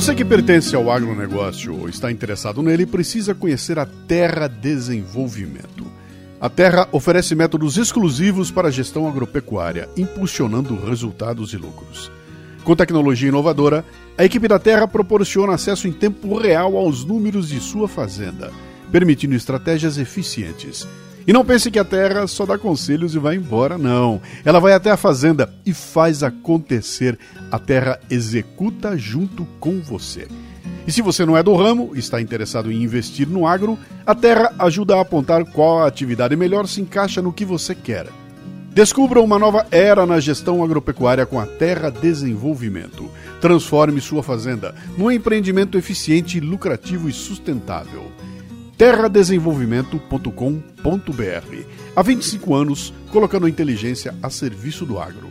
Você que pertence ao agronegócio ou está interessado nele precisa conhecer a Terra Desenvolvimento. A Terra oferece métodos exclusivos para a gestão agropecuária, impulsionando resultados e lucros. Com tecnologia inovadora, a equipe da Terra proporciona acesso em tempo real aos números de sua fazenda, permitindo estratégias eficientes. E não pense que a Terra só dá conselhos e vai embora, não. Ela vai até a fazenda e faz acontecer. A Terra executa junto com você. E se você não é do ramo está interessado em investir no agro, a Terra ajuda a apontar qual atividade melhor se encaixa no que você quer. Descubra uma nova era na gestão agropecuária com a Terra Desenvolvimento. Transforme sua fazenda num empreendimento eficiente, lucrativo e sustentável. terradesenvolvimento.com.br. Há 25 anos, colocando a inteligência a serviço do agro.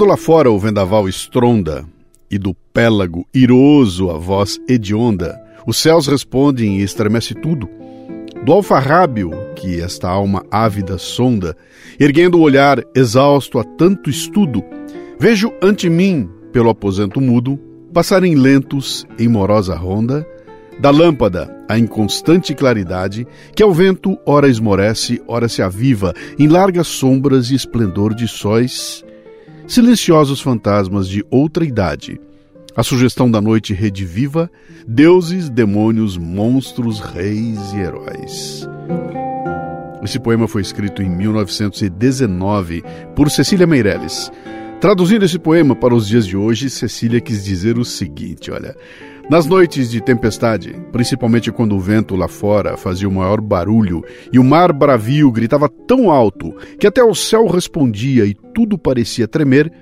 Quando lá fora o vendaval estronda e do pélago iroso a voz hedionda, os céus respondem e estremece tudo. Do alfarrábio que esta alma ávida sonda, erguendo o olhar exausto a tanto estudo, vejo ante mim, pelo aposento mudo, passarem lentos em morosa ronda, da lâmpada a inconstante claridade, que ao vento ora esmorece, ora se aviva, em largas sombras e esplendor de sóis, silenciosos fantasmas de outra idade. A sugestão da noite rediviva, deuses, demônios, monstros, reis e heróis. Esse poema foi escrito em 1919 por Cecília Meirelles. Traduzindo esse poema para os dias de hoje, Cecília quis dizer o seguinte: olha, nas noites de tempestade, principalmente quando o vento lá fora fazia o maior barulho e o mar bravio gritava tão alto que até o céu respondia e tudo parecia tremer,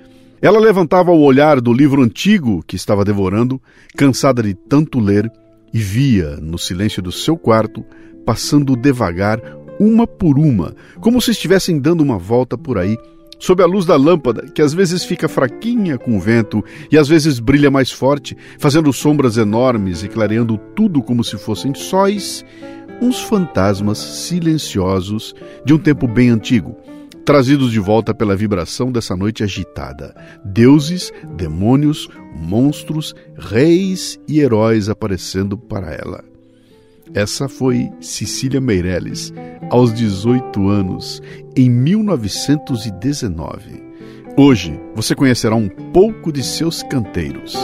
ela levantava o olhar do livro antigo que estava devorando, cansada de tanto ler, e via, no silêncio do seu quarto, passando devagar, uma por uma, como se estivessem dando uma volta por aí sob a luz da lâmpada, que às vezes fica fraquinha com o vento e às vezes brilha mais forte, fazendo sombras enormes e clareando tudo como se fossem sóis, uns fantasmas silenciosos de um tempo bem antigo, trazidos de volta pela vibração dessa noite agitada. Deuses, demônios, monstros, reis e heróis aparecendo para ela. Essa foi Cecília Meirelles, aos 18 anos, em 1919. Hoje você conhecerá um pouco de seus canteiros.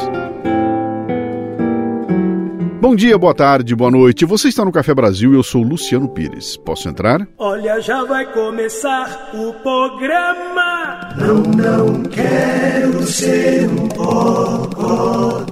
Bom dia, boa tarde, boa noite. Você está no Café Brasil e eu sou Luciano Pires. Posso entrar? Olha, já vai começar o programa. Não, não quero ser um bocodó.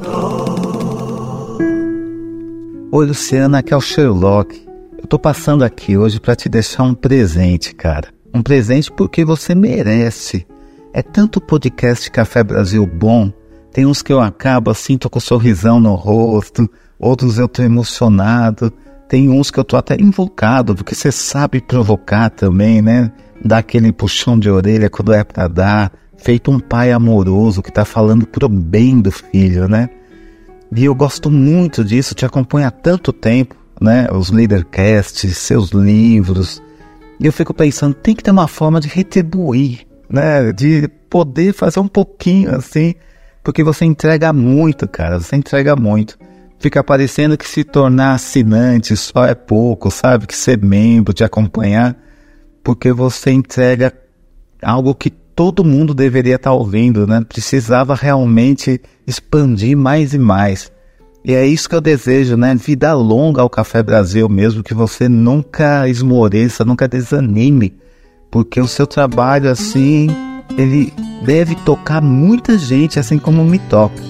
Oi, Luciana, aqui é o Sherlock. Eu tô passando aqui hoje para te deixar um presente, cara. Um presente porque você merece. É tanto podcast Café Brasil bom. Tem uns que eu acabo assim, tô com um sorrisão no rosto. Outros eu tô emocionado. Tem uns que eu tô até invocado, porque você sabe provocar também, né? Dar aquele puxão de orelha quando é pra dar. Feito um pai amoroso que tá falando pro bem do filho, né? E eu gosto muito disso, te acompanho há tanto tempo, né? Os leadercasts, seus livros. E eu fico pensando, tem que ter uma forma de retribuir, né? De poder fazer um pouquinho assim, porque você entrega muito, cara, você entrega muito. Fica parecendo que se tornar assinante só é pouco, sabe? Que ser membro, te acompanhar, porque você entrega algo que todo mundo deveria estar ouvindo, né? Precisava realmente expandir mais e mais. E é isso que eu desejo, né? Vida longa ao Café Brasil mesmo, que você nunca esmoreça, nunca desanime, porque o seu trabalho assim, ele deve tocar muita gente, assim como me toca.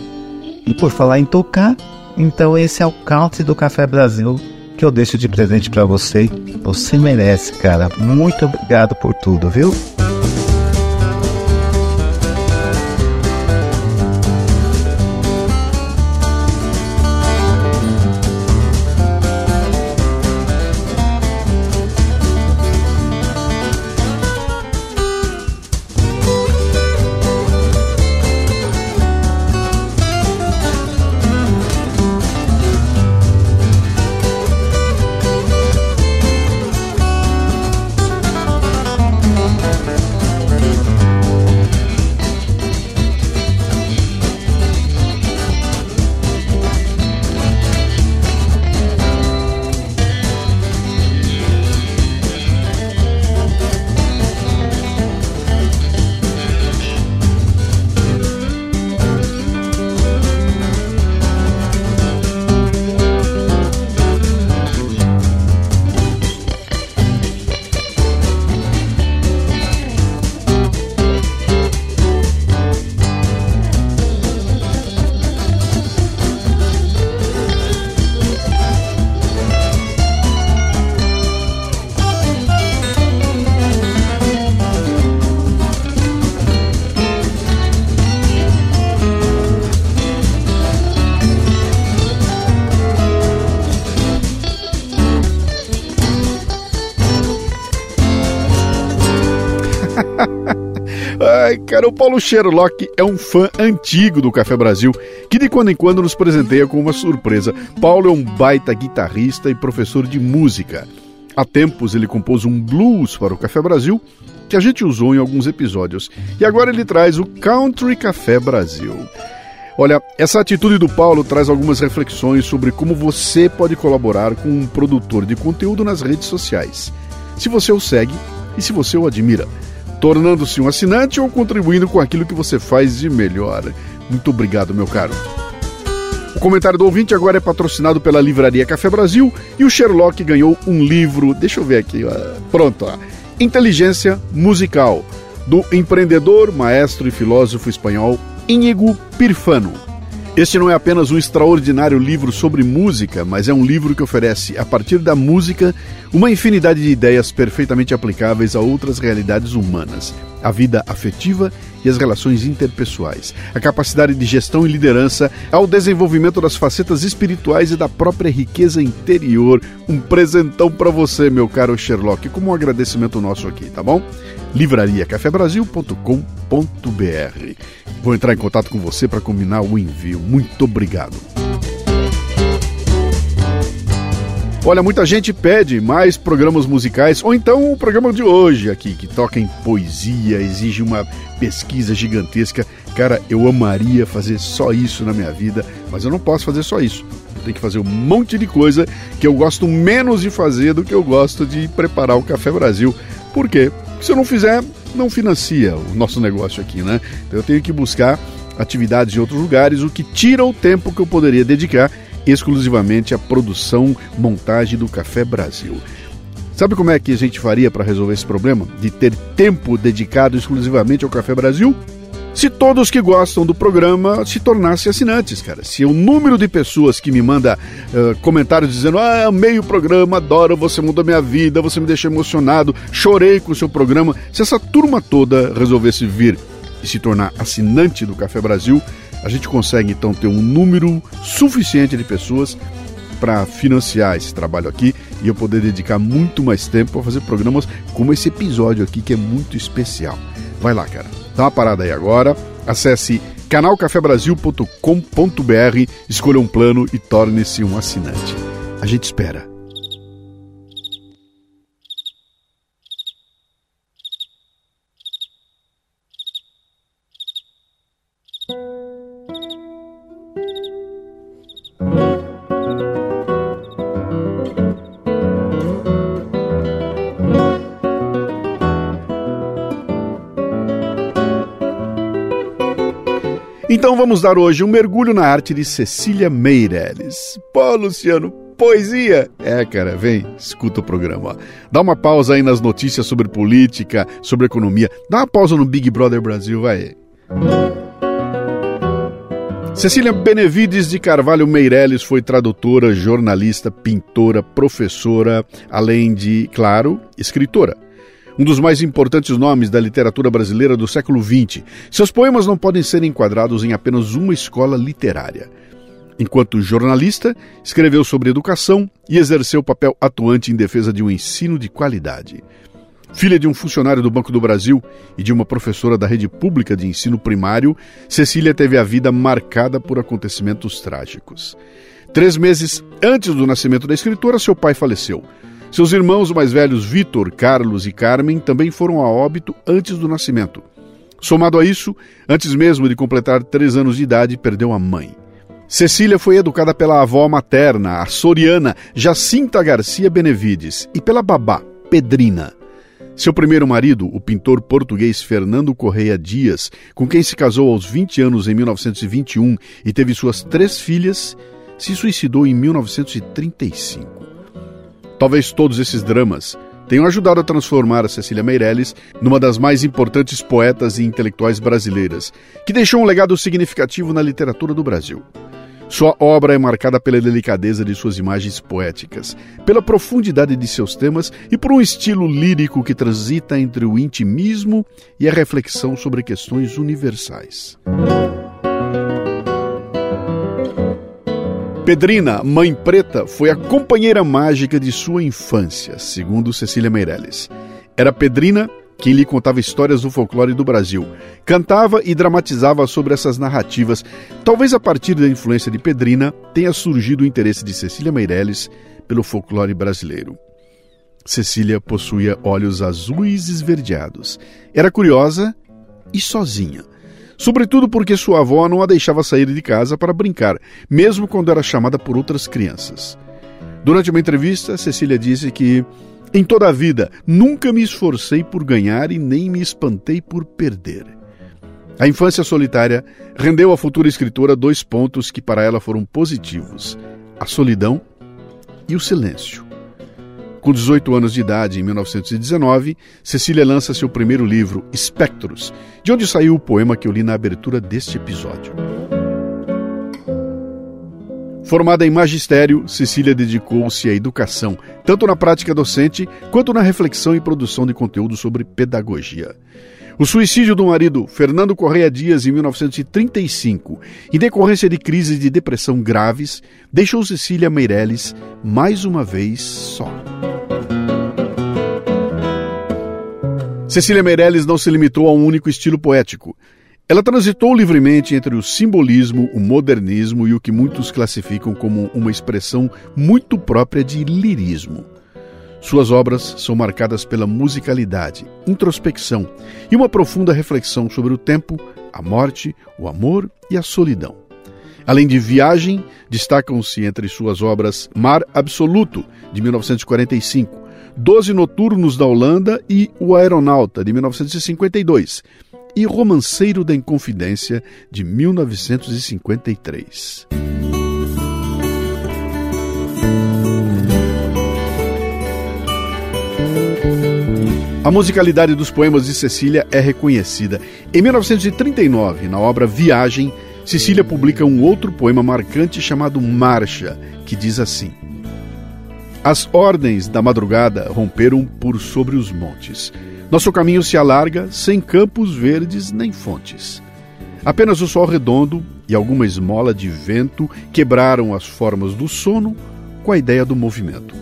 E por falar em tocar, então esse é o country do Café Brasil que eu deixo de presente para você. Você merece, cara. Muito obrigado por tudo, viu? Ai, cara, o Paulo Sherlock é um fã antigo do Café Brasil, que de quando em quando nos presenteia com uma surpresa. Paulo é um baita guitarrista e professor de música. Há tempos ele compôs um blues para o Café Brasil, que a gente usou em alguns episódios. E agora ele traz o Country Café Brasil. Olha, essa atitude do Paulo traz algumas reflexões sobre como você pode colaborar com um produtor de conteúdo nas redes sociais. Se você o segue e se você o admira, tornando-se um assinante ou contribuindo com aquilo que você faz de melhor. Muito obrigado, meu caro. O comentário do ouvinte agora é patrocinado pela Livraria Café Brasil e o Sherlock ganhou um livro. Deixa eu ver aqui. Pronto, ó. Inteligência Musical, do empreendedor, maestro e filósofo espanhol Íñigo Pirfano. Este não é apenas um extraordinário livro sobre música, mas é um livro que oferece, a partir da música, uma infinidade de ideias perfeitamente aplicáveis a outras realidades humanas, a vida afetiva e as relações interpessoais, a capacidade de gestão e liderança, ao desenvolvimento das facetas espirituais e da própria riqueza interior. Um presentão para você, meu caro Sherlock, como um agradecimento nosso aqui, tá bom? livrariacafebrasil.com.br. Vou entrar em contato com você para combinar o envio. Muito obrigado. Olha, muita gente pede mais programas musicais, ou então o programa de hoje aqui, que toca em poesia, exige uma pesquisa gigantesca. Cara, eu amaria fazer só isso na minha vida, mas eu não posso fazer só isso. Eu tenho que fazer um monte de coisa que eu gosto menos de fazer do que eu gosto de preparar o Café Brasil. Por quê? Se eu não fizer, não financia o nosso negócio aqui, né? Então eu tenho que buscar atividades em outros lugares, o que tira o tempo que eu poderia dedicar exclusivamente à produção, montagem do Café Brasil. Sabe como é que a gente faria para resolver esse problema? De ter tempo dedicado exclusivamente ao Café Brasil? Se todos que gostam do programa se tornassem assinantes, cara. Se o número de pessoas que me manda uh, comentários dizendo, ah, amei o programa, adoro, você mudou minha vida, você me deixou emocionado, chorei com o seu programa, se essa turma toda resolvesse vir e se tornar assinante do Café Brasil, a gente consegue então ter um número suficiente de pessoas para financiar esse trabalho aqui e eu poder dedicar muito mais tempo a fazer programas como esse episódio aqui que é muito especial. Vai lá, cara. Dá uma parada aí agora. Acesse canalcafebrasil.com.br, escolha um plano e torne-se um assinante. A gente espera. Então vamos dar hoje um mergulho na arte de Cecília Meirelles. Pô, Luciano, poesia! É, cara, vem, escuta o programa. Dá uma pausa aí nas notícias sobre política, sobre economia. Dá uma pausa no Big Brother Brasil, vai. Cecília Benevides de Carvalho Meirelles foi tradutora, jornalista, pintora, professora, além de, claro, escritora um dos mais importantes nomes da literatura brasileira do século XX. Seus poemas não podem ser enquadrados em apenas uma escola literária. Enquanto jornalista, escreveu sobre educação e exerceu papel atuante em defesa de um ensino de qualidade. Filha de um funcionário do Banco do Brasil e de uma professora da rede pública de ensino primário, Cecília teve a vida marcada por acontecimentos trágicos. Três meses antes do nascimento da escritora, seu pai faleceu. Seus irmãos mais velhos, Vitor, Carlos e Carmen, também foram a óbito antes do nascimento. Somado a isso, antes mesmo de completar três anos de idade, perdeu a mãe. Cecília foi educada pela avó materna, a soriana Jacinta Garcia Benevides, e pela babá, Pedrina. Seu primeiro marido, o pintor português Fernando Correia Dias, com quem se casou aos 20 anos em 1921 e teve suas três filhas, se suicidou em 1935. Talvez todos esses dramas tenham ajudado a transformar a Cecília Meirelles numa das mais importantes poetas e intelectuais brasileiras, que deixou um legado significativo na literatura do Brasil. Sua obra é marcada pela delicadeza de suas imagens poéticas, pela profundidade de seus temas e por um estilo lírico que transita entre o intimismo e a reflexão sobre questões universais. Pedrina, mãe preta, foi a companheira mágica de sua infância, segundo Cecília Meirelles. Era Pedrina quem lhe contava histórias do folclore do Brasil. Cantava e dramatizava sobre essas narrativas. Talvez a partir da influência de Pedrina tenha surgido o interesse de Cecília Meirelles pelo folclore brasileiro. Cecília possuía olhos azuis esverdeados. Era curiosa e sozinha. Sobretudo porque sua avó não a deixava sair de casa para brincar, mesmo quando era chamada por outras crianças. Durante uma entrevista, Cecília disse que, em toda a vida, nunca me esforcei por ganhar e nem me espantei por perder. A infância solitária rendeu à futura escritora dois pontos que para ela foram positivos: a solidão e o silêncio. Com 18 anos de idade, em 1919, Cecília lança seu primeiro livro, Espectros, de onde saiu o poema que eu li na abertura deste episódio. Formada em magistério, Cecília dedicou-se à educação, tanto na prática docente quanto na reflexão e produção de conteúdo sobre pedagogia. O suicídio do marido, Fernando Correia Dias, em 1935, em decorrência de crises de depressão graves, deixou Cecília Meirelles mais uma vez só. Cecília Meirelles não se limitou a um único estilo poético. Ela transitou livremente entre o simbolismo, o modernismo e o que muitos classificam como uma expressão muito própria de lirismo. Suas obras são marcadas pela musicalidade, introspecção e uma profunda reflexão sobre o tempo, a morte, o amor e a solidão. Além de Viagem, destacam-se entre suas obras Mar Absoluto, de 1945, Doze Noturnos da Holanda e O Aeronauta, de 1952, e Romanceiro da Inconfidência, de 1953. A musicalidade dos poemas de Cecília é reconhecida. Em 1939, na obra Viagem, Cecília publica um outro poema marcante chamado Marcha, que diz assim: as ordens da madrugada romperam por sobre os montes. Nosso caminho se alarga sem campos verdes nem fontes. Apenas o sol redondo e alguma esmola de vento quebraram as formas do sono com a ideia do movimento.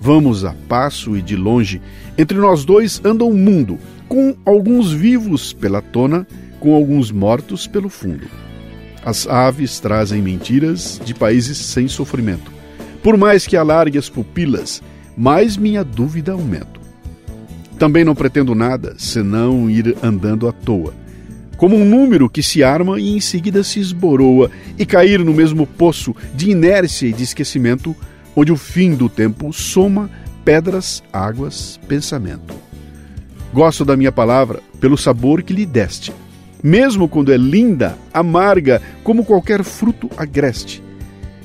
Vamos a passo e de longe, entre nós dois anda um mundo, com alguns vivos pela tona, com alguns mortos pelo fundo. As aves trazem mentiras de países sem sofrimento. Por mais que alargue as pupilas, mais minha dúvida aumenta. Também não pretendo nada senão ir andando à toa, como um número que se arma e em seguida se esboroa e cair no mesmo poço de inércia e de esquecimento, onde o fim do tempo soma pedras, águas, pensamento. Gosto da minha palavra pelo sabor que lhe deste, mesmo quando é linda, amarga como qualquer fruto agreste.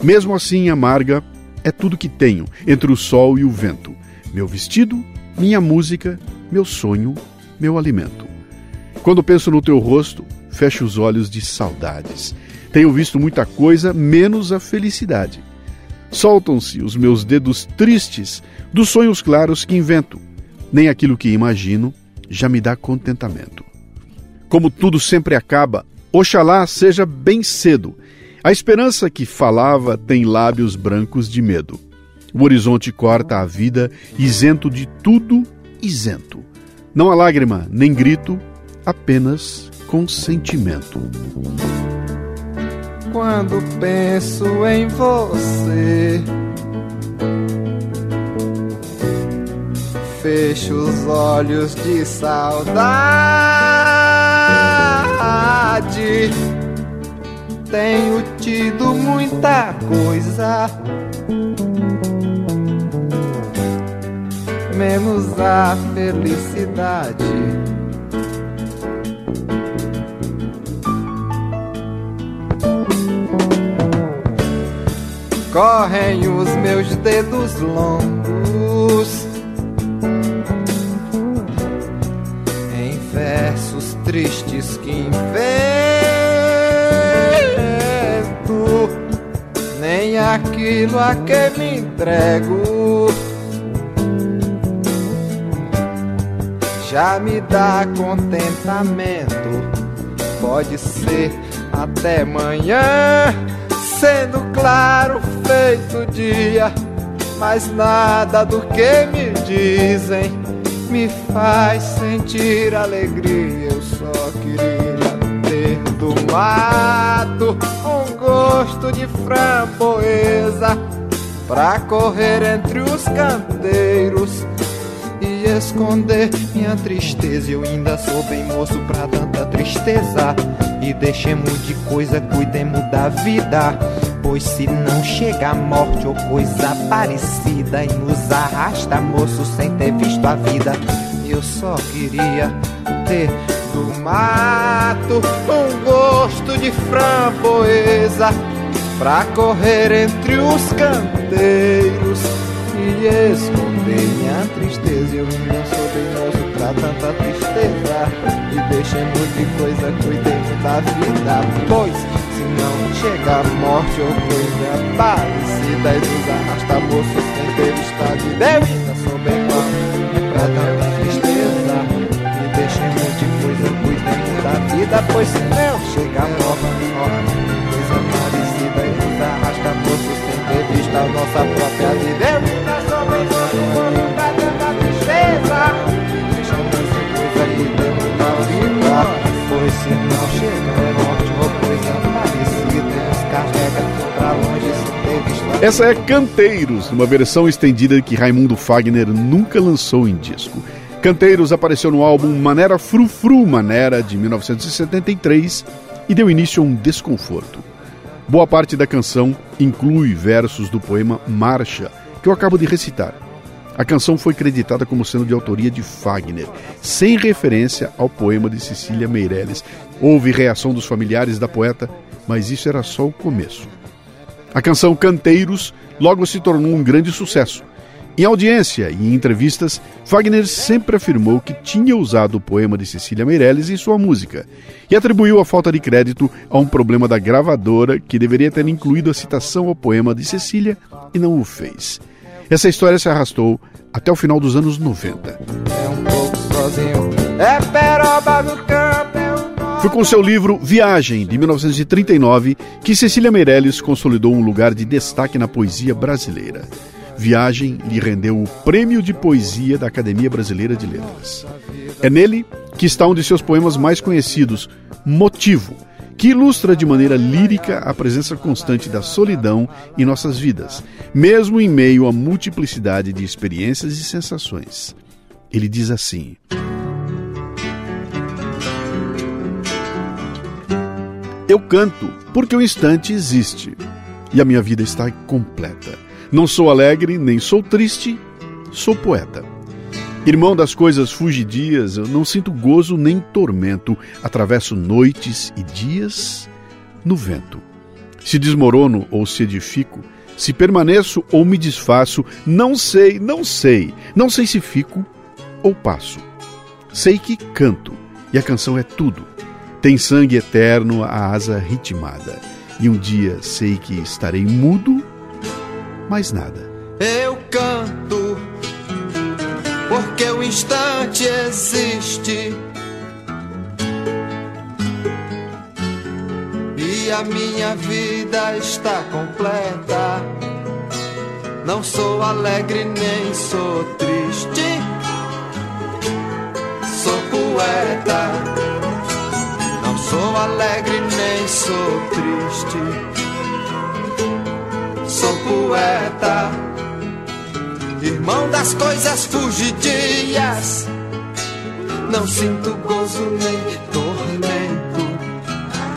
Mesmo assim amarga é tudo que tenho entre o sol e o vento: meu vestido, minha música, meu sonho, meu alimento. Quando penso no teu rosto, fecho os olhos de saudades. Tenho visto muita coisa, menos a felicidade. Soltam-se os meus dedos tristes dos sonhos claros que invento. Nem aquilo que imagino já me dá contentamento. Como tudo sempre acaba, oxalá seja bem cedo a esperança que falava tem lábios brancos de medo. O horizonte corta a vida, isento de tudo, isento. Não há lágrima nem grito, apenas consentimento. Quando penso em você, fecho os olhos de saudade tenho tido muita coisa. Menos a felicidade. Correm os meus dedos longos em versos tristes que invento nem aquilo a que me entrego. Já me dá contentamento, pode ser até manhã, sendo claro feito dia, mas nada do que me dizem me faz sentir alegria. Eu só queria do mato um gosto de framboesa pra correr entre os canteiros e esconder minha tristeza. Eu ainda sou bem moço pra tanta tristeza. E deixemos de coisa, cuidemos da vida. Pois se não chega a morte ou coisa parecida e nos arrasta, moço, sem ter visto a vida, eu só queria ter do mato um gosto de framboesa pra correr entre os canteiros e esconder minha tristeza. Eu não sou bem moço pra tanta tristeza e deixemos de coisa, cuidemos da vida, pois se não chega a morte ou coisa parecida E nos arrasta moço sem ter estado Deus Ainda sou bem é pra tanta vida Pois se não chega a morte, morte Coisa parecida e nos arrasta moço sem ter visto a nossa própria vida. Eu ainda sou bem mal, pra tanta tristeza. E deixemos de coisa, cuidemos da vida Pois se não chega a morte ou coisa essa é Canteiros, uma versão estendida que Raimundo Fagner nunca lançou em disco. Canteiros apareceu no álbum Manera Frufru Manera de 1973 e deu início a um desconforto. Boa parte da canção inclui versos do poema Marcha, que eu acabo de recitar. A canção foi creditada como sendo de autoria de Fagner, sem referência ao poema de Cecília Meirelles. Houve reação dos familiares da poeta, mas isso era só o começo. A canção Canteiros logo se tornou um grande sucesso. Em audiência e em entrevistas, Wagner sempre afirmou que tinha usado o poema de Cecília Meirelles em sua música e atribuiu a falta de crédito a um problema da gravadora que deveria ter incluído a citação ao poema de Cecília e não o fez. Essa história se arrastou até o final dos anos 90. É é campo, foi com seu livro Viagem, de 1939, que Cecília Meirelles consolidou um lugar de destaque na poesia brasileira. Viagem lhe rendeu o Prêmio de Poesia da Academia Brasileira de Letras. É nele que está um de seus poemas mais conhecidos, Motivo, que ilustra de maneira lírica a presença constante da solidão em nossas vidas, mesmo em meio à multiplicidade de experiências e sensações. Ele diz assim. Eu canto porque o instante existe e a minha vida está completa. Não sou alegre, nem sou triste, sou poeta. Irmão das coisas fugidias, eu não sinto gozo nem tormento, atravesso noites e dias no vento. Se desmorono ou se edifico, se permaneço ou me desfaço, não sei, não sei, não sei se fico ou passo. Sei que canto, e a canção é tudo tem sangue eterno a asa ritmada. E um dia sei que estarei mudo, mas nada. Eu canto porque o instante existe. E a minha vida está completa. Não sou alegre nem sou triste. Sou poeta sou alegre nem sou triste. Poeta, irmão das coisas fugidias. Não sinto gozo nem tormento.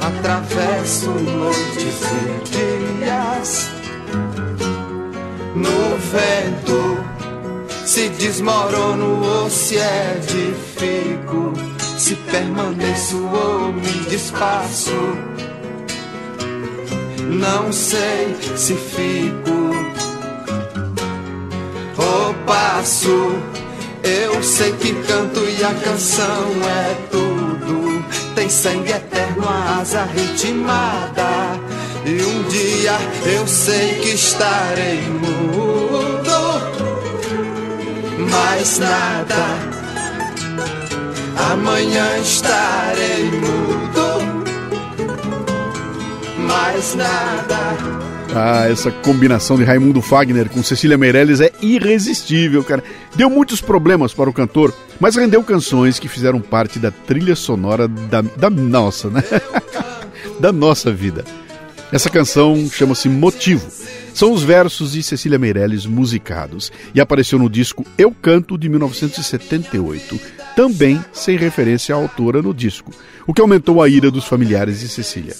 Atravesso noites e dias. No vento se desmorono ou se edifico se permaneço ou me despaço. Não sei se fico ou passo. Eu sei que canto e a canção é tudo. Tem sangue eterno, a asa ritmada. E um dia eu sei que estarei mudo. Mais nada Amanhã estarei mudo, mais nada. Ah, essa combinação de Raimundo Fagner com Cecília Meirelles é irresistível, cara. Deu muitos problemas para o cantor, mas rendeu canções que fizeram parte da trilha sonora da, da nossa, né? da nossa vida. Essa canção chama-se Motivo. São os versos de Cecília Meirelles musicados e apareceu no disco Eu Canto de 1978, também sem referência à autora no disco, o que aumentou a ira dos familiares de Cecília.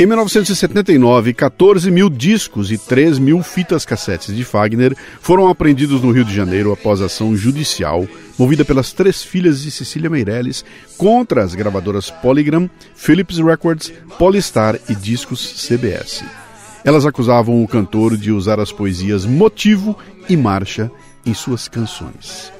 Em 1979, 14 mil discos e 3 mil fitas cassetes de Fagner foram apreendidos no Rio de Janeiro após ação judicial movida pelas três filhas de Cecília Meirelles contra as gravadoras Polygram, Philips Records, Polystar e Discos CBS. Elas acusavam o cantor de usar as poesias Motivo e Marcha em suas canções.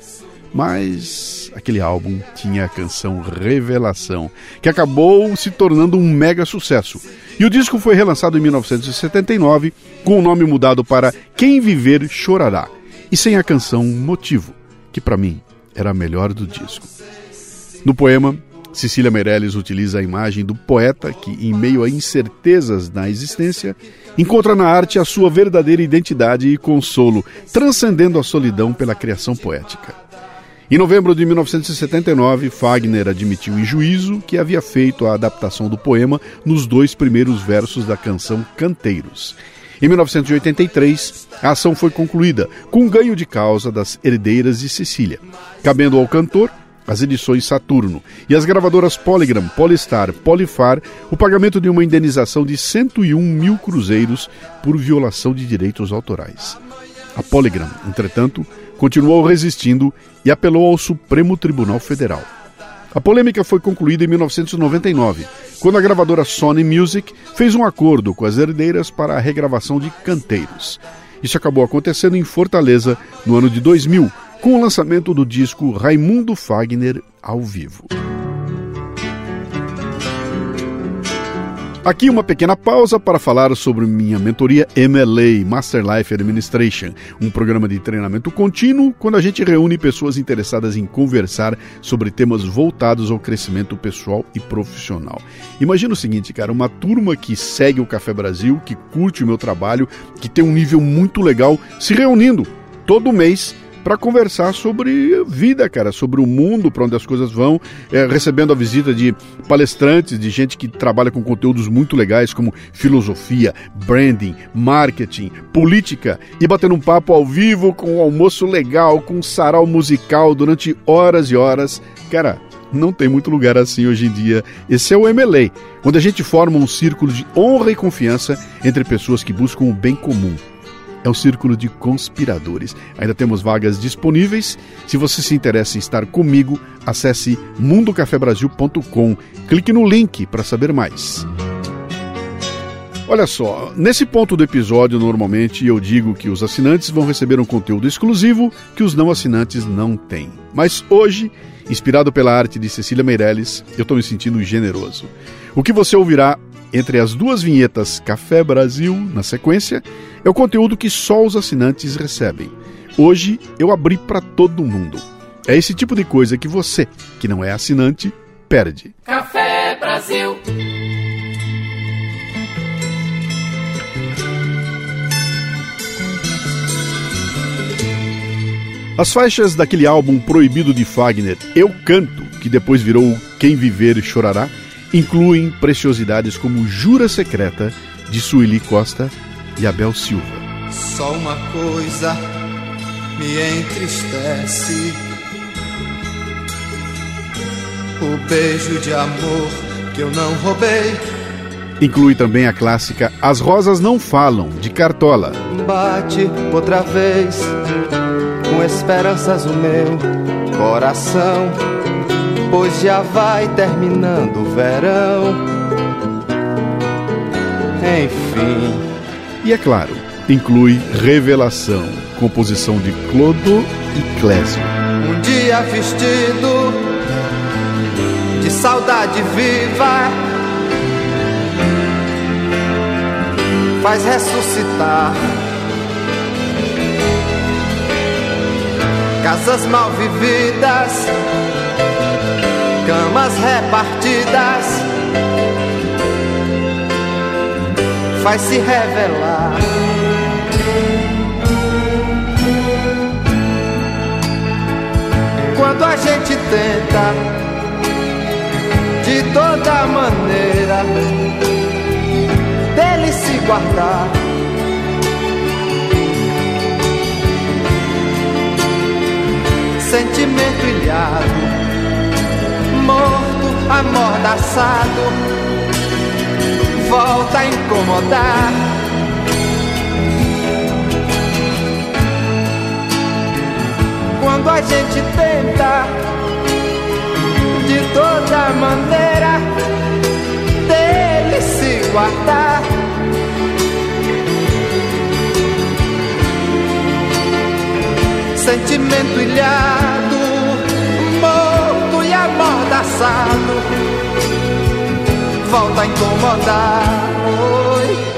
Mas aquele álbum tinha a canção Revelação, que acabou se tornando um mega sucesso. E o disco foi relançado em 1979 com o nome mudado para Quem Viver Chorará e sem a canção Motivo, que para mim era a melhor do disco. No poema, Cecília Meirelles utiliza a imagem do poeta que, em meio a incertezas na existência, encontra na arte a sua verdadeira identidade e consolo, transcendendo a solidão pela criação poética. Em novembro de 1979, Fagner admitiu em juízo que havia feito a adaptação do poema nos dois primeiros versos da canção Canteiros. Em 1983, a ação foi concluída com ganho de causa das herdeiras de Sicília, cabendo ao cantor as edições Saturno e as gravadoras Polygram, Polystar, Polifar o pagamento de uma indenização de 101 mil cruzeiros por violação de direitos autorais. A Polygram, entretanto, continuou resistindo e apelou ao Supremo Tribunal Federal. A polêmica foi concluída em 1999, quando a gravadora Sony Music fez um acordo com as herdeiras para a regravação de Canteiros. Isso acabou acontecendo em Fortaleza no ano de 2000, com o lançamento do disco Raimundo Fagner ao vivo. Aqui uma pequena pausa para falar sobre minha mentoria MLA, Master Life Administration, um programa de treinamento contínuo quando a gente reúne pessoas interessadas em conversar sobre temas voltados ao crescimento pessoal e profissional. Imagina o seguinte, cara, uma turma que segue o Café Brasil, que curte o meu trabalho, que tem um nível muito legal, se reunindo todo mês para conversar sobre vida, cara, sobre o mundo, para onde as coisas vão, é, recebendo a visita de palestrantes, de gente que trabalha com conteúdos muito legais como filosofia, branding, marketing, política e batendo um papo ao vivo com um almoço legal, com um sarau musical durante horas e horas. Cara, não tem muito lugar assim hoje em dia. Esse é o MLA, onde a gente forma um círculo de honra e confiança entre pessoas que buscam o bem comum é um círculo de conspiradores. Ainda temos vagas disponíveis. Se você se interessa em estar comigo, acesse mundocafebrasil.com. Clique no link para saber mais. Olha só, nesse ponto do episódio, normalmente eu digo que os assinantes vão receber um conteúdo exclusivo que os não assinantes não têm. Mas hoje, inspirado pela arte de Cecília Meirelles, eu estou me sentindo generoso. O que você ouvirá entre as duas vinhetas Café Brasil, na sequência, é o conteúdo que só os assinantes recebem. Hoje eu abri para todo mundo. É esse tipo de coisa que você, que não é assinante, perde. Café Brasil. As faixas daquele álbum proibido de Fagner, Eu Canto, que depois virou Quem Viver Chorará, incluem preciosidades como Jura Secreta, de Sueli Costa e Abel Silva. Só uma coisa me entristece: o beijo de amor que eu não roubei. Inclui também a clássica As Rosas Não Falam, de Cartola. Bate outra vez, com esperanças o meu coração pois já vai terminando o verão. Enfim. E é claro, inclui Revelação, composição de Clodo e Clésio. Um dia vestido de saudade viva faz ressuscitar casas mal vividas camas repartidas faz se revelar. Quando a gente tenta de toda maneira dele se guardar. Sentimento ilhado, amordaçado, volta a incomodar. Quando a gente tenta de toda maneira dele se guardar. Sentimento ilhado, amordaçado, volta a incomodar. Oi.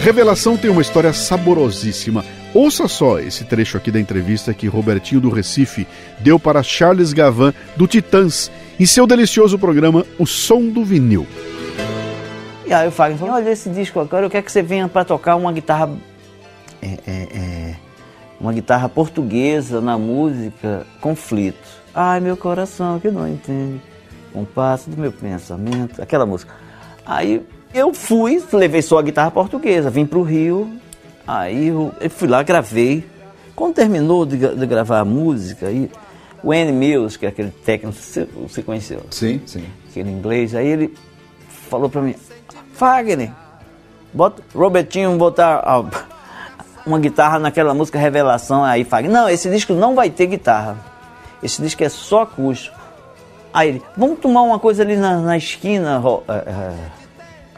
Revelação tem uma história saborosíssima. Ouça só esse trecho aqui da entrevista que Robertinho do Recife deu para Charles Gavan do Titãs em seu delicioso programa O Som do Vinil. E aí o Fagner falou, olha esse disco agora, eu quero que você venha para tocar uma guitarra. é, é, é, uma guitarra portuguesa na música Conflito. Ai, meu coração que não entende. Um passo do meu pensamento. Aquela música. Aí eu fui, levei só a guitarra portuguesa, vim pro Rio. Aí eu, eu fui lá, gravei. Quando terminou de, de gravar a música, aí, o Andy Mills, que é aquele técnico, você, você conheceu? Sim, sim. aquele inglês, aí ele falou pra mim, Fagner, bota, Robertinho botar a- uma guitarra naquela música Revelação, aí Fagner, não, esse disco não vai ter guitarra, esse disco é só acústico. Aí ele, vamos tomar uma coisa ali na, na esquina, Ro- eh,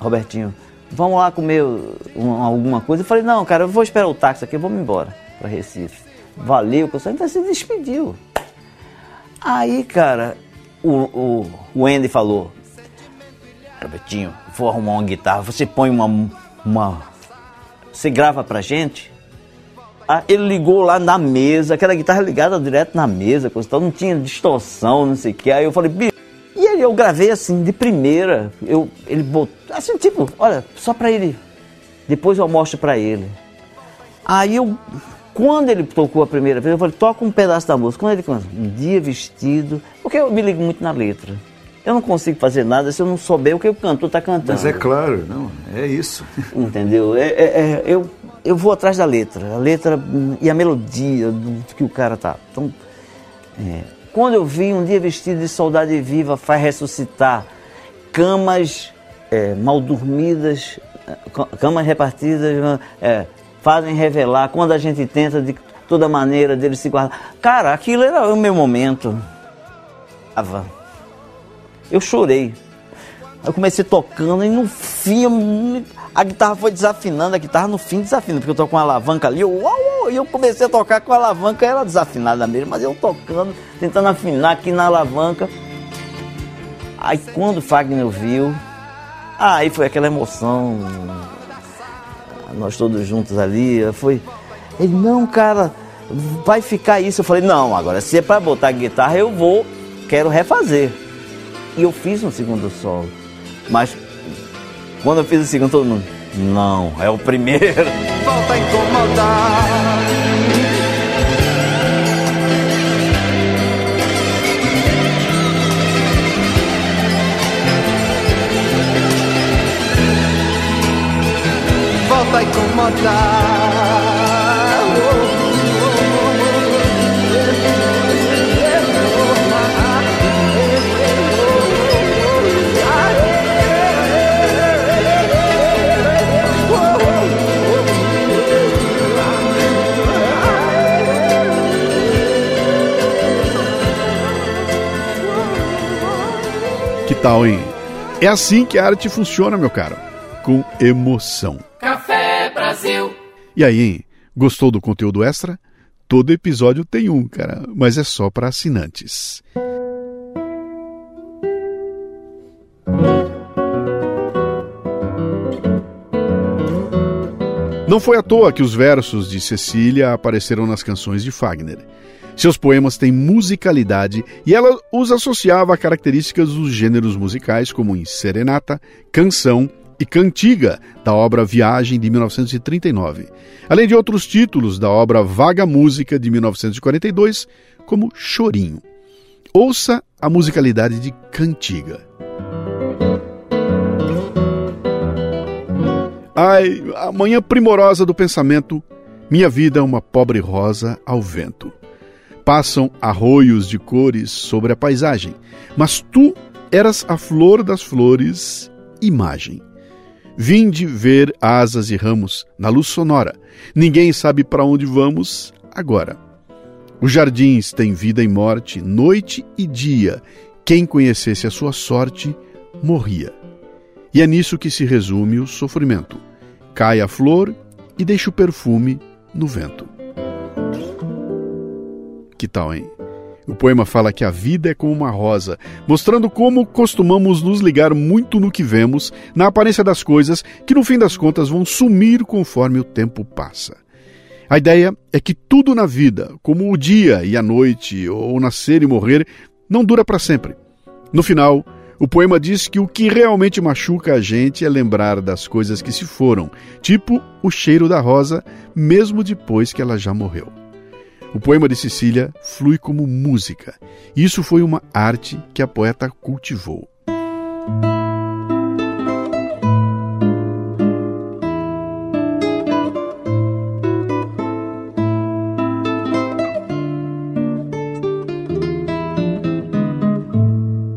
Robertinho, vamos lá comer um- alguma coisa. Eu falei, não, cara, eu vou esperar o táxi aqui, vamos embora pra Recife. Valeu, pessoal, então se despediu. Aí, cara, o, o, o Andy falou, Robertinho, vou arrumar uma guitarra, você põe uma. uma você grava pra gente? Ah, ele ligou lá na mesa, aquela guitarra ligada direto na mesa, coisa tal, não tinha distorção, não sei o que. Aí eu falei, bicho. E aí eu gravei assim, de primeira. Eu, ele botou. Assim, tipo, olha, só pra ele. Depois eu mostro pra ele. Aí eu. Quando ele tocou a primeira vez, eu falei, toca um pedaço da música. Quando ele começou, um dia vestido. Porque eu me ligo muito na letra. Eu não consigo fazer nada se eu não souber o que o cantor está cantando. Mas é claro, não, é isso. Entendeu? É, é- é- eu, eu vou atrás da letra. A letra e a melodia do que o cara tá. Então, é, quando eu vi um dia vestido de saudade viva faz ressuscitar camas é, mal dormidas, ca- camas repartidas, é, fazem revelar quando a gente tenta de toda maneira dele se guardar. Cara, aquilo era o meu momento. Eu chorei. Eu comecei tocando e no fim a guitarra foi desafinando, a guitarra no fim desafina, porque eu tô com uma alavanca ali, uau, uau, e eu comecei a tocar com a alavanca, era desafinada mesmo, mas eu tocando, tentando afinar aqui na alavanca. Aí quando o Fagner viu, aí foi aquela emoção, nós todos juntos ali, foi. Ele, não, cara, vai ficar isso. Eu falei, não, agora se é pra botar guitarra, eu vou, quero refazer. E eu fiz um segundo solo. Mas quando eu fiz o segundo, todo mundo. Não, é o primeiro. volta a incomodar. Volta a incomodar. Tal, hein? É assim que a arte funciona, meu caro. Com emoção. Café Brasil. E aí, hein? Gostou do conteúdo extra? Todo episódio tem um, cara, mas é só para assinantes. Não foi à toa que os versos de Cecília apareceram nas canções de Fagner. Seus poemas têm musicalidade e ela os associava a características dos gêneros musicais, como em serenata, canção e Cantiga, da obra Viagem de 1939, além de outros títulos da obra Vaga Música de 1942, como Chorinho. Ouça a musicalidade de Cantiga. Ai, a manhã primorosa do pensamento, minha vida é uma pobre rosa ao vento. Passam arroios de cores sobre a paisagem, mas tu eras a flor das flores, imagem. Vinde ver asas e ramos na luz sonora. Ninguém sabe para onde vamos agora. Os jardins têm vida e morte, noite e dia. Quem conhecesse a sua sorte morria. E é nisso que se resume o sofrimento. Cai a flor e deixa o perfume no vento. Que tal, hein? O poema fala que a vida é como uma rosa, mostrando como costumamos nos ligar muito no que vemos, na aparência das coisas, que no fim das contas vão sumir conforme o tempo passa. A ideia é que tudo na vida, como o dia e a noite, ou nascer e morrer, não dura para sempre. No final, o poema diz que o que realmente machuca a gente é lembrar das coisas que se foram, tipo o cheiro da rosa, mesmo depois que ela já morreu. O poema de Cecília flui como música. Isso foi uma arte que a poeta cultivou.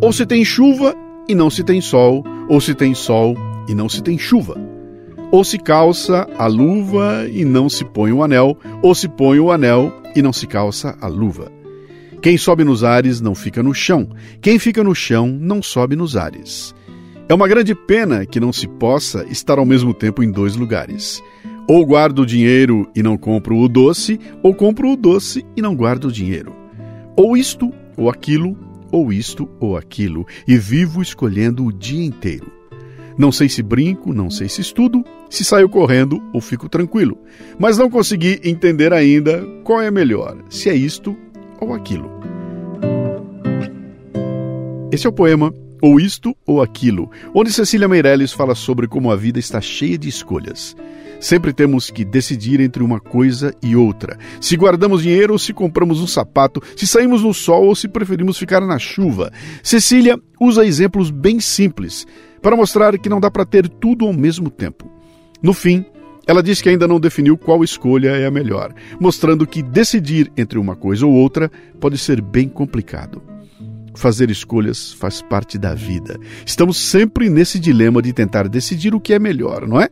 Ou se tem chuva e não se tem sol, ou se tem sol e não se tem chuva. Ou se calça a luva e não se põe o anel, ou se põe o anel e não se calça a luva. Quem sobe nos ares não fica no chão, quem fica no chão não sobe nos ares. É uma grande pena que não se possa estar ao mesmo tempo em dois lugares. Ou guardo o dinheiro e não compro o doce, ou compro o doce e não guardo o dinheiro. Ou isto ou aquilo, ou isto ou aquilo, e vivo escolhendo o dia inteiro. Não sei se brinco, não sei se estudo, se saio correndo ou fico tranquilo, mas não consegui entender ainda qual é melhor, se é isto ou aquilo. Esse é o poema Ou Isto ou Aquilo, onde Cecília Meirelles fala sobre como a vida está cheia de escolhas. Sempre temos que decidir entre uma coisa e outra. Se guardamos dinheiro ou se compramos um sapato, se saímos no sol ou se preferimos ficar na chuva. Cecília usa exemplos bem simples para mostrar que não dá para ter tudo ao mesmo tempo. No fim, ela diz que ainda não definiu qual escolha é a melhor, mostrando que decidir entre uma coisa ou outra pode ser bem complicado. Fazer escolhas faz parte da vida. Estamos sempre nesse dilema de tentar decidir o que é melhor, não é?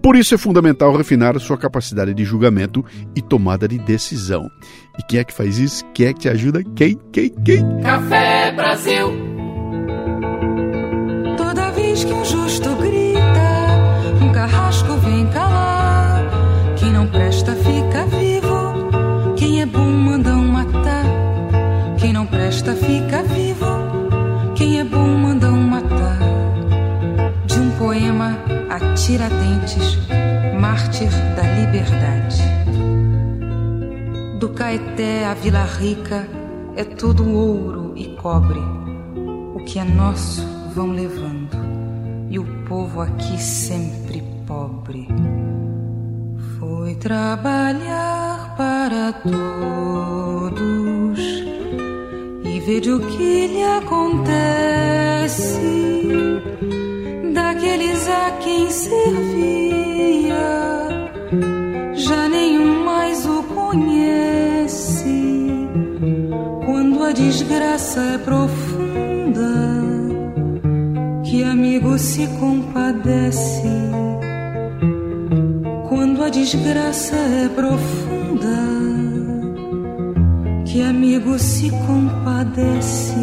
Por isso é fundamental refinar sua capacidade de julgamento e tomada de decisão. E quem é que faz isso? Quem é que te ajuda? Quem? Quem? Quem? Café Brasil. Vez que um justo grita, um carrasco vem calar. Quem não presta fica vivo. Quem é bom mandam matar. Quem não presta fica vivo. Quem é bom mandam matar. De um poema a Tiradentes, mártir da liberdade. Do Caeté à Vila Rica é tudo ouro e cobre. O que é nosso vão levando, e o povo aqui sempre pobre. Foi trabalhar para todos e veja o que lhe acontece daqueles a quem servia, já nenhum mais o conhece. Quando a desgraça é profunda, amigo se compadece. Quando a desgraça é profunda, que amigo se compadece.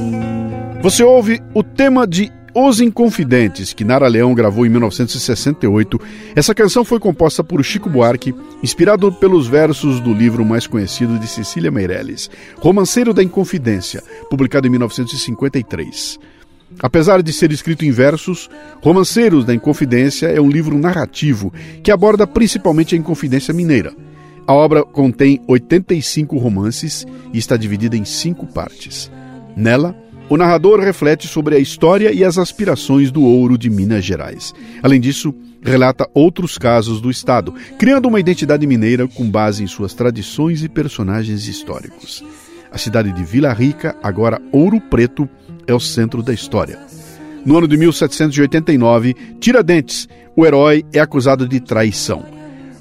Você ouve o tema de os Inconfidentes, que Nara Leão gravou em 1968. Essa canção foi composta por Chico Buarque, inspirado pelos versos do livro mais conhecido de Cecília Meirelles, Romanceiro da Inconfidência, publicado em 1953. Apesar de ser escrito em versos, Romanceiros da Inconfidência é um livro narrativo que aborda principalmente a Inconfidência Mineira. A obra contém 85 romances e está dividida em cinco partes. Nela, o narrador reflete sobre a história e as aspirações do ouro de Minas Gerais. Além disso, relata outros casos do estado, criando uma identidade mineira com base em suas tradições e personagens históricos. A cidade de Vila Rica, agora Ouro Preto, é o centro da história. No ano de 1789, Tiradentes, o herói, é acusado de traição.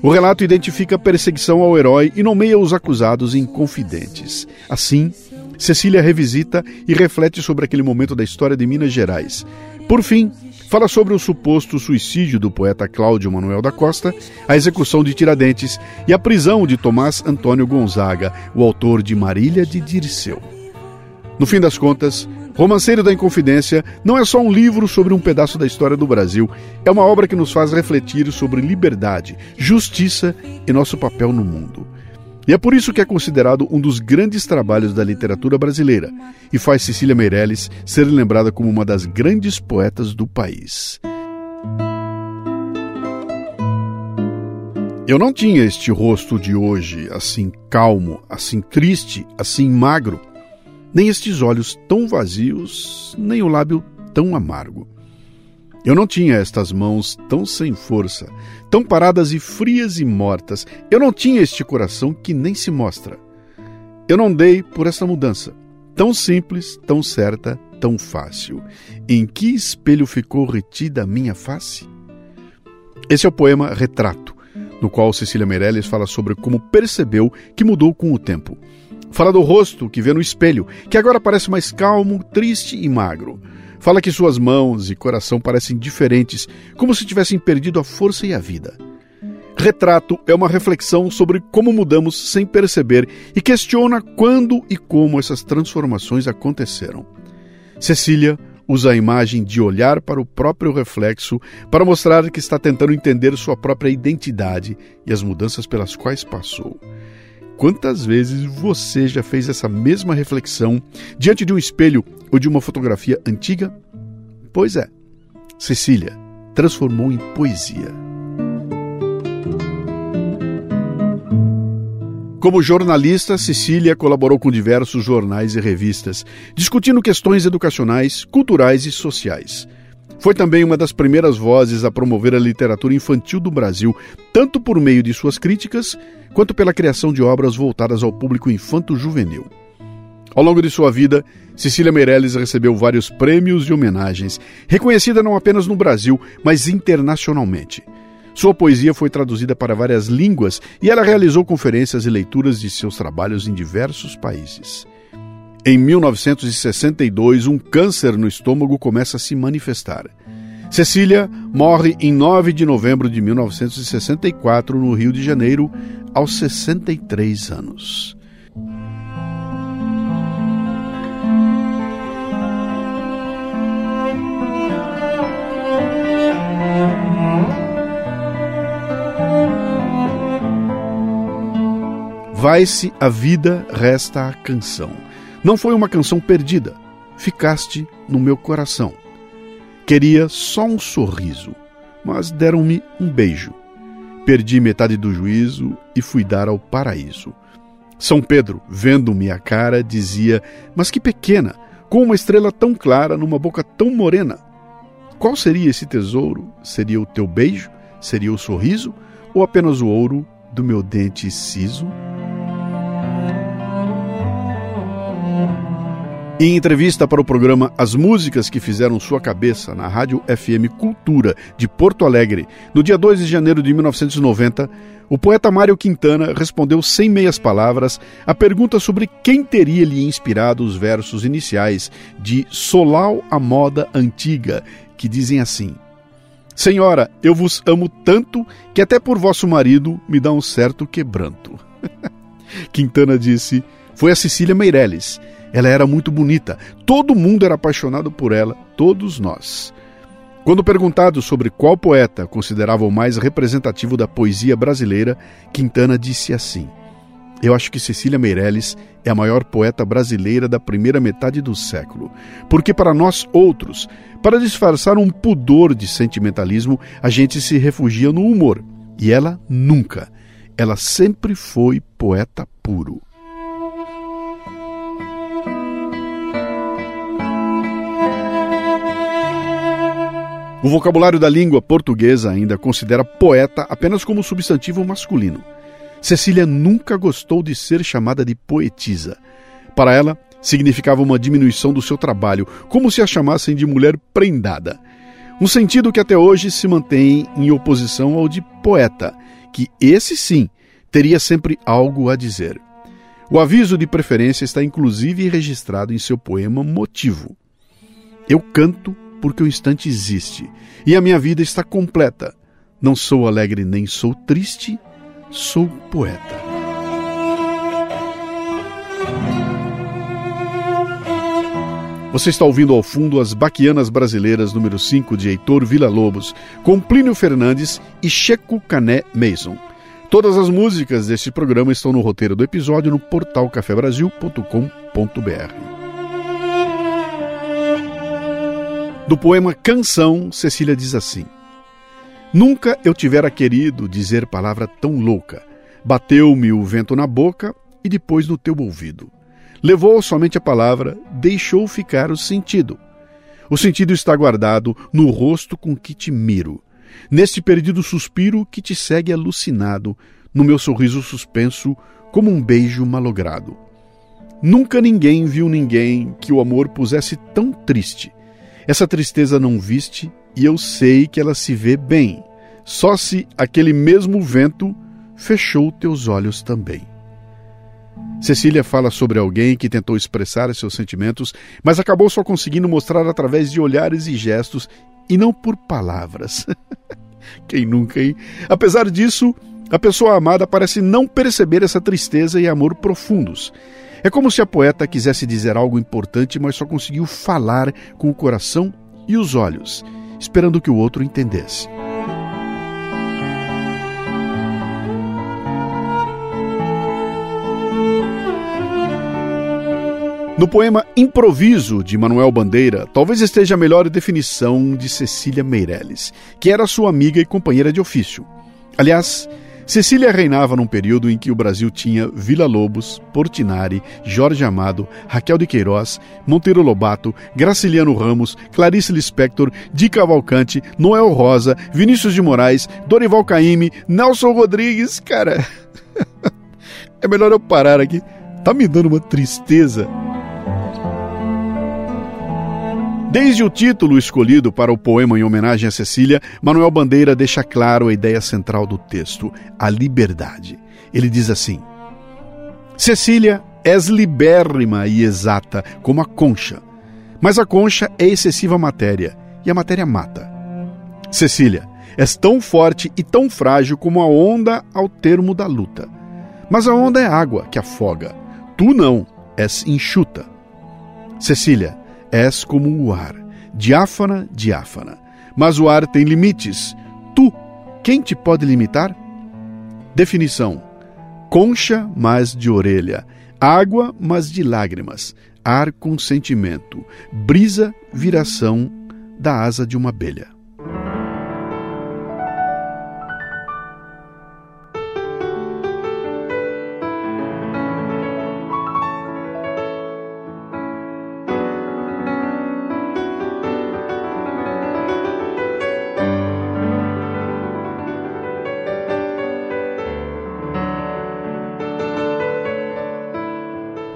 O relato identifica a perseguição ao herói e nomeia os acusados em confidentes. Assim, Cecília revisita e reflete sobre aquele momento da história de Minas Gerais. Por fim, fala sobre o suposto suicídio do poeta Cláudio Manuel da Costa, a execução de Tiradentes e a prisão de Tomás Antônio Gonzaga, o autor de Marília de Dirceu. No fim das contas, Romanceiro da Inconfidência não é só um livro sobre um pedaço da história do Brasil, é uma obra que nos faz refletir sobre liberdade, justiça e nosso papel no mundo. E é por isso que é considerado um dos grandes trabalhos da literatura brasileira e faz Cecília Meirelles ser lembrada como uma das grandes poetas do país. Eu não tinha este rosto de hoje, assim calmo, assim triste, assim magro, nem estes olhos tão vazios, nem o lábio tão amargo. Eu não tinha estas mãos tão sem força, tão paradas e frias e mortas. Eu não tinha este coração que nem se mostra. Eu não dei por essa mudança, tão simples, tão certa, tão fácil. Em que espelho ficou retida a minha face? Esse é o poema Retrato, no qual Cecília Meirelles fala sobre como percebeu que mudou com o tempo. Fala do rosto que vê no espelho, que agora parece mais calmo, triste e magro. Fala que suas mãos e coração parecem diferentes, como se tivessem perdido a força e a vida. Retrato é uma reflexão sobre como mudamos sem perceber e questiona quando e como essas transformações aconteceram. Cecília usa a imagem de olhar para o próprio reflexo para mostrar que está tentando entender sua própria identidade e as mudanças pelas quais passou. Quantas vezes você já fez essa mesma reflexão diante de um espelho ou de uma fotografia antiga? Pois é, Cecília transformou em poesia. Como jornalista, Cecília colaborou com diversos jornais e revistas, discutindo questões educacionais, culturais e sociais. Foi também uma das primeiras vozes a promover a literatura infantil do Brasil, tanto por meio de suas críticas, quanto pela criação de obras voltadas ao público infanto-juvenil. Ao longo de sua vida, Cecília Meirelles recebeu vários prêmios e homenagens, reconhecida não apenas no Brasil, mas internacionalmente. Sua poesia foi traduzida para várias línguas e ela realizou conferências e leituras de seus trabalhos em diversos países. Em 1962, um câncer no estômago começa a se manifestar. Cecília morre em 9 de novembro de 1964 no Rio de Janeiro, aos 63 anos. Vai-se a vida, resta a canção. Não foi uma canção perdida. Ficaste no meu coração. Queria só um sorriso, mas deram-me um beijo. Perdi metade do juízo e fui dar ao paraíso. São Pedro, vendo-me a cara, dizia: Mas que pequena, com uma estrela tão clara numa boca tão morena. Qual seria esse tesouro? Seria o teu beijo? Seria o sorriso? Ou apenas o ouro do meu dente ciso? Em entrevista para o programa As Músicas que Fizeram Sua Cabeça, na Rádio FM Cultura de Porto Alegre, no dia 2 de janeiro de 1990, o poeta Mário Quintana respondeu sem meias palavras a pergunta sobre quem teria lhe inspirado os versos iniciais de Solau a Moda Antiga, que dizem assim: Senhora, eu vos amo tanto que até por vosso marido me dá um certo quebranto. Quintana disse: Foi a Cecília Meirelles ela era muito bonita, todo mundo era apaixonado por ela, todos nós. Quando perguntado sobre qual poeta considerava o mais representativo da poesia brasileira, Quintana disse assim: Eu acho que Cecília Meirelles é a maior poeta brasileira da primeira metade do século, porque para nós outros, para disfarçar um pudor de sentimentalismo, a gente se refugia no humor, e ela nunca. Ela sempre foi poeta puro. O vocabulário da língua portuguesa ainda considera poeta apenas como substantivo masculino. Cecília nunca gostou de ser chamada de poetisa. Para ela, significava uma diminuição do seu trabalho, como se a chamassem de mulher prendada. Um sentido que até hoje se mantém em oposição ao de poeta, que esse sim teria sempre algo a dizer. O aviso de preferência está inclusive registrado em seu poema Motivo. Eu canto porque o instante existe e a minha vida está completa. Não sou alegre nem sou triste, sou poeta. Você está ouvindo ao fundo as Baquianas Brasileiras número 5 de Heitor Villa-Lobos, com Plínio Fernandes e Checo Cané Mason. Todas as músicas deste programa estão no roteiro do episódio no portal cafebrasil.com.br. Do poema Canção, Cecília diz assim: Nunca eu tivera querido dizer palavra tão louca. Bateu-me o vento na boca e depois no teu ouvido. Levou somente a palavra, deixou ficar o sentido. O sentido está guardado no rosto com que te miro, neste perdido suspiro que te segue alucinado, no meu sorriso suspenso, como um beijo malogrado. Nunca ninguém viu ninguém que o amor pusesse tão triste essa tristeza não viste, e eu sei que ela se vê bem, só se aquele mesmo vento fechou teus olhos também. Cecília fala sobre alguém que tentou expressar seus sentimentos, mas acabou só conseguindo mostrar através de olhares e gestos e não por palavras. Quem nunca, hein? Apesar disso, a pessoa amada parece não perceber essa tristeza e amor profundos. É como se a poeta quisesse dizer algo importante, mas só conseguiu falar com o coração e os olhos, esperando que o outro entendesse. No poema Improviso, de Manuel Bandeira, talvez esteja a melhor definição de Cecília Meirelles, que era sua amiga e companheira de ofício. Aliás, Cecília reinava num período em que o Brasil tinha Vila Lobos, Portinari, Jorge Amado, Raquel de Queiroz, Monteiro Lobato, Graciliano Ramos, Clarice Lispector, Di Cavalcante, Noel Rosa, Vinícius de Moraes, Dorival Caymmi, Nelson Rodrigues. Cara, é melhor eu parar aqui. Tá me dando uma tristeza. Desde o título escolhido para o poema em homenagem a Cecília, Manuel Bandeira deixa claro a ideia central do texto, a liberdade. Ele diz assim: Cecília, és libérrima e exata, como a concha. Mas a concha é excessiva matéria, e a matéria mata. Cecília, és tão forte e tão frágil como a onda ao termo da luta. Mas a onda é água que afoga. Tu não, és enxuta. Cecília, És como o ar, diáfana, diáfana. Mas o ar tem limites. Tu, quem te pode limitar? Definição: concha, mas de orelha, água, mas de lágrimas, ar com sentimento, brisa, viração da asa de uma abelha.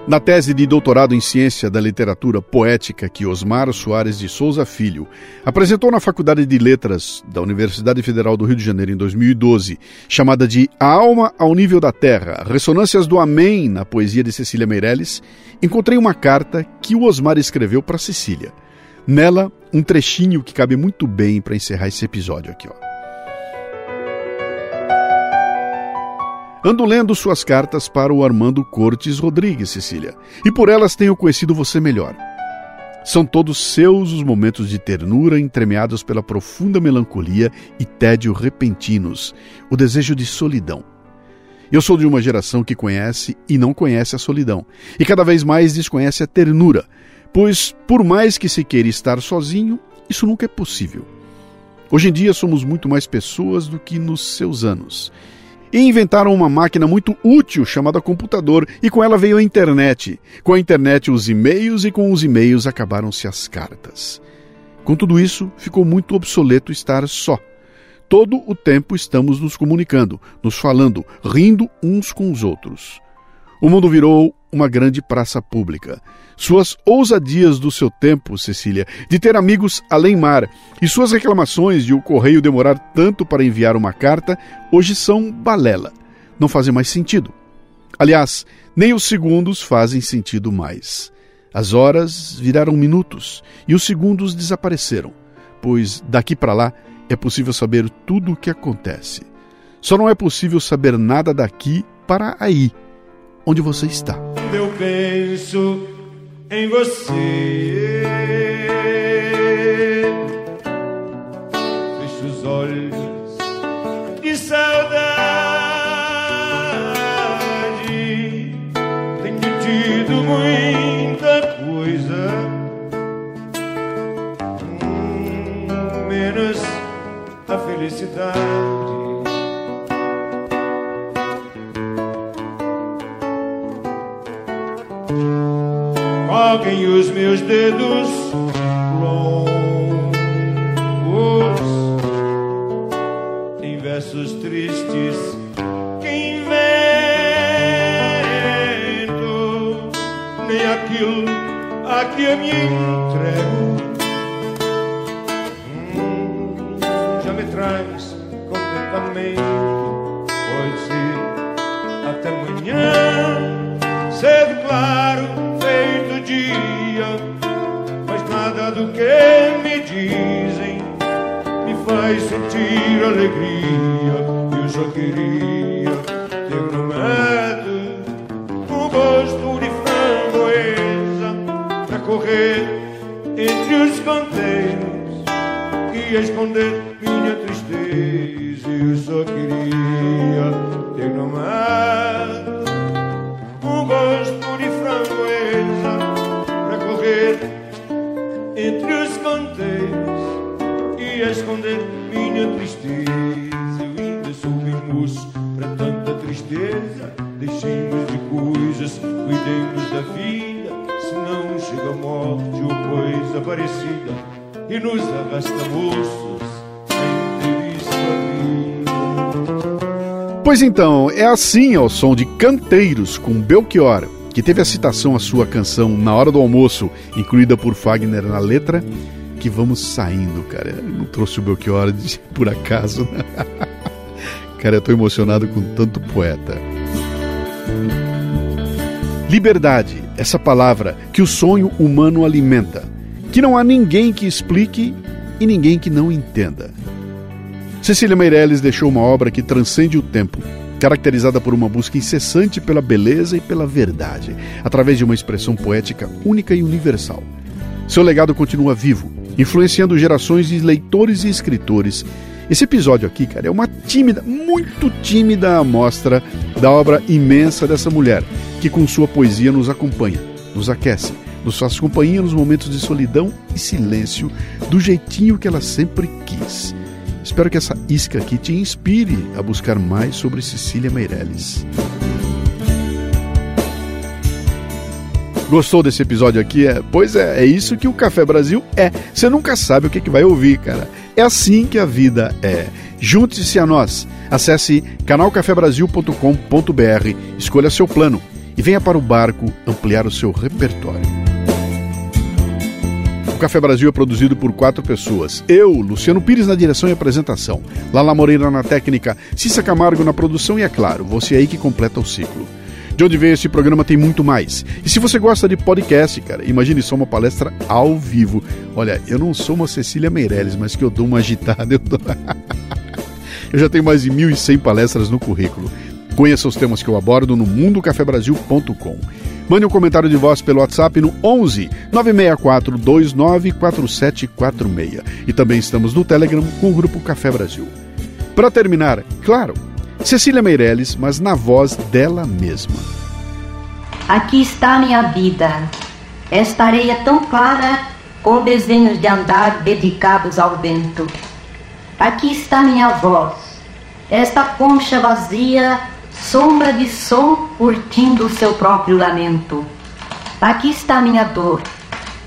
Na tese de doutorado em Ciência da Literatura Poética que Osmar Soares de Souza Filho apresentou na Faculdade de Letras da Universidade Federal do Rio de Janeiro em 2012, chamada de A Alma ao Nível da Terra, Ressonâncias do Amém na poesia de Cecília Meirelles, encontrei uma carta que o Osmar escreveu para Cecília. Nela, um trechinho que cabe muito bem para encerrar esse episódio aqui, ó. Ando lendo suas cartas para o Armando Cortes Rodrigues, Cecília, e por elas tenho conhecido você melhor. São todos seus os momentos de ternura entremeados pela profunda melancolia e tédio repentinos, o desejo de solidão. Eu sou de uma geração que conhece e não conhece a solidão, e cada vez mais desconhece a ternura, pois, por mais que se queira estar sozinho, isso nunca é possível. Hoje em dia somos muito mais pessoas do que nos seus anos e inventaram uma máquina muito útil chamada computador, e com ela veio a internet. Com a internet, os e-mails, e com os e-mails acabaram-se as cartas. Com tudo isso, ficou muito obsoleto estar só. Todo o tempo estamos nos comunicando, nos falando, rindo uns com os outros. O mundo virou uma grande praça pública. Suas ousadias do seu tempo, Cecília, de ter amigos além mar, e suas reclamações de o correio demorar tanto para enviar uma carta, hoje são balela. Não fazem mais sentido. Aliás, nem os segundos fazem sentido mais. As horas viraram minutos e os segundos desapareceram, pois daqui para lá é possível saber tudo o que acontece. Só não é possível saber nada daqui para aí, onde você está. Eu penso em você. Fecho os olhos de saudade. Tenho tido muita coisa. Hum, menos a felicidade. Joguem os meus dedos longos em versos tristes que invento, nem aquilo a que eu me entrego. Hum, já me traz contentamento, pode ser até amanhã, cedo, claro do que me dizem me faz sentir alegria. Eu só queria ter no medo o gosto de framboesa para correr entre os canteiros e esconder minha tristeza. Eu só queria ter no tristeza. Deixemos de coisas, cuidemos da vida, senão chega a morte ou coisa parecida e nos arrasta moços em vida. Pois então, é assim ao som de Canteiros com Belchior, que teve a citação à sua canção Na Hora do Almoço, incluída por Fagner na letra, que vamos saindo, cara. Eu não trouxe o Belchior de, por acaso. Cara, eu tô emocionado com tanto poeta. Liberdade, essa palavra que o sonho humano alimenta, que não há ninguém que explique e ninguém que não entenda. Cecília Meirelles deixou uma obra que transcende o tempo, caracterizada por uma busca incessante pela beleza e pela verdade, através de uma expressão poética única e universal. Seu legado continua vivo, influenciando gerações de leitores e escritores. Esse episódio aqui, cara, é uma tímida, muito tímida amostra da obra imensa dessa mulher, que com sua poesia nos acompanha, nos aquece, nos faz companhia nos momentos de solidão e silêncio, do jeitinho que ela sempre quis. Espero que essa isca aqui te inspire a buscar mais sobre Cecília Meirelles. Gostou desse episódio aqui? É, pois é, é isso que o Café Brasil é. Você nunca sabe o que, que vai ouvir, cara. É assim que a vida é. Junte-se a nós. Acesse canalcafebrasil.com.br, escolha seu plano e venha para o barco ampliar o seu repertório. O Café Brasil é produzido por quatro pessoas. Eu, Luciano Pires na direção e apresentação, Lala Moreira na técnica, Cissa Camargo na produção e, é claro, você aí que completa o ciclo. De onde veio esse programa tem muito mais. E se você gosta de podcast, cara, imagine só uma palestra ao vivo. Olha, eu não sou uma Cecília Meirelles, mas que eu dou uma agitada, eu dou... eu já tenho mais de 1.100 palestras no currículo. Conheça os temas que eu abordo no mundocafebrasil.com. Mande um comentário de voz pelo WhatsApp no 11 964 294746. E também estamos no Telegram com o grupo Café Brasil. Para terminar, claro, Cecília Meirelles, mas na voz dela mesma. Aqui está minha vida, esta areia tão clara com desenhos de andar dedicados ao vento. Aqui está minha voz, esta concha vazia sombra de som curtindo o seu próprio lamento. Aqui está minha dor,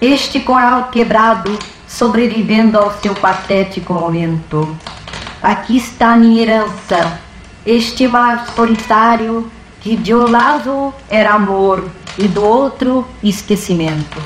este coral quebrado, sobrevivendo ao seu patético momento. Aqui está minha herança, este mar solitário que de um lado era amor e do outro esquecimento.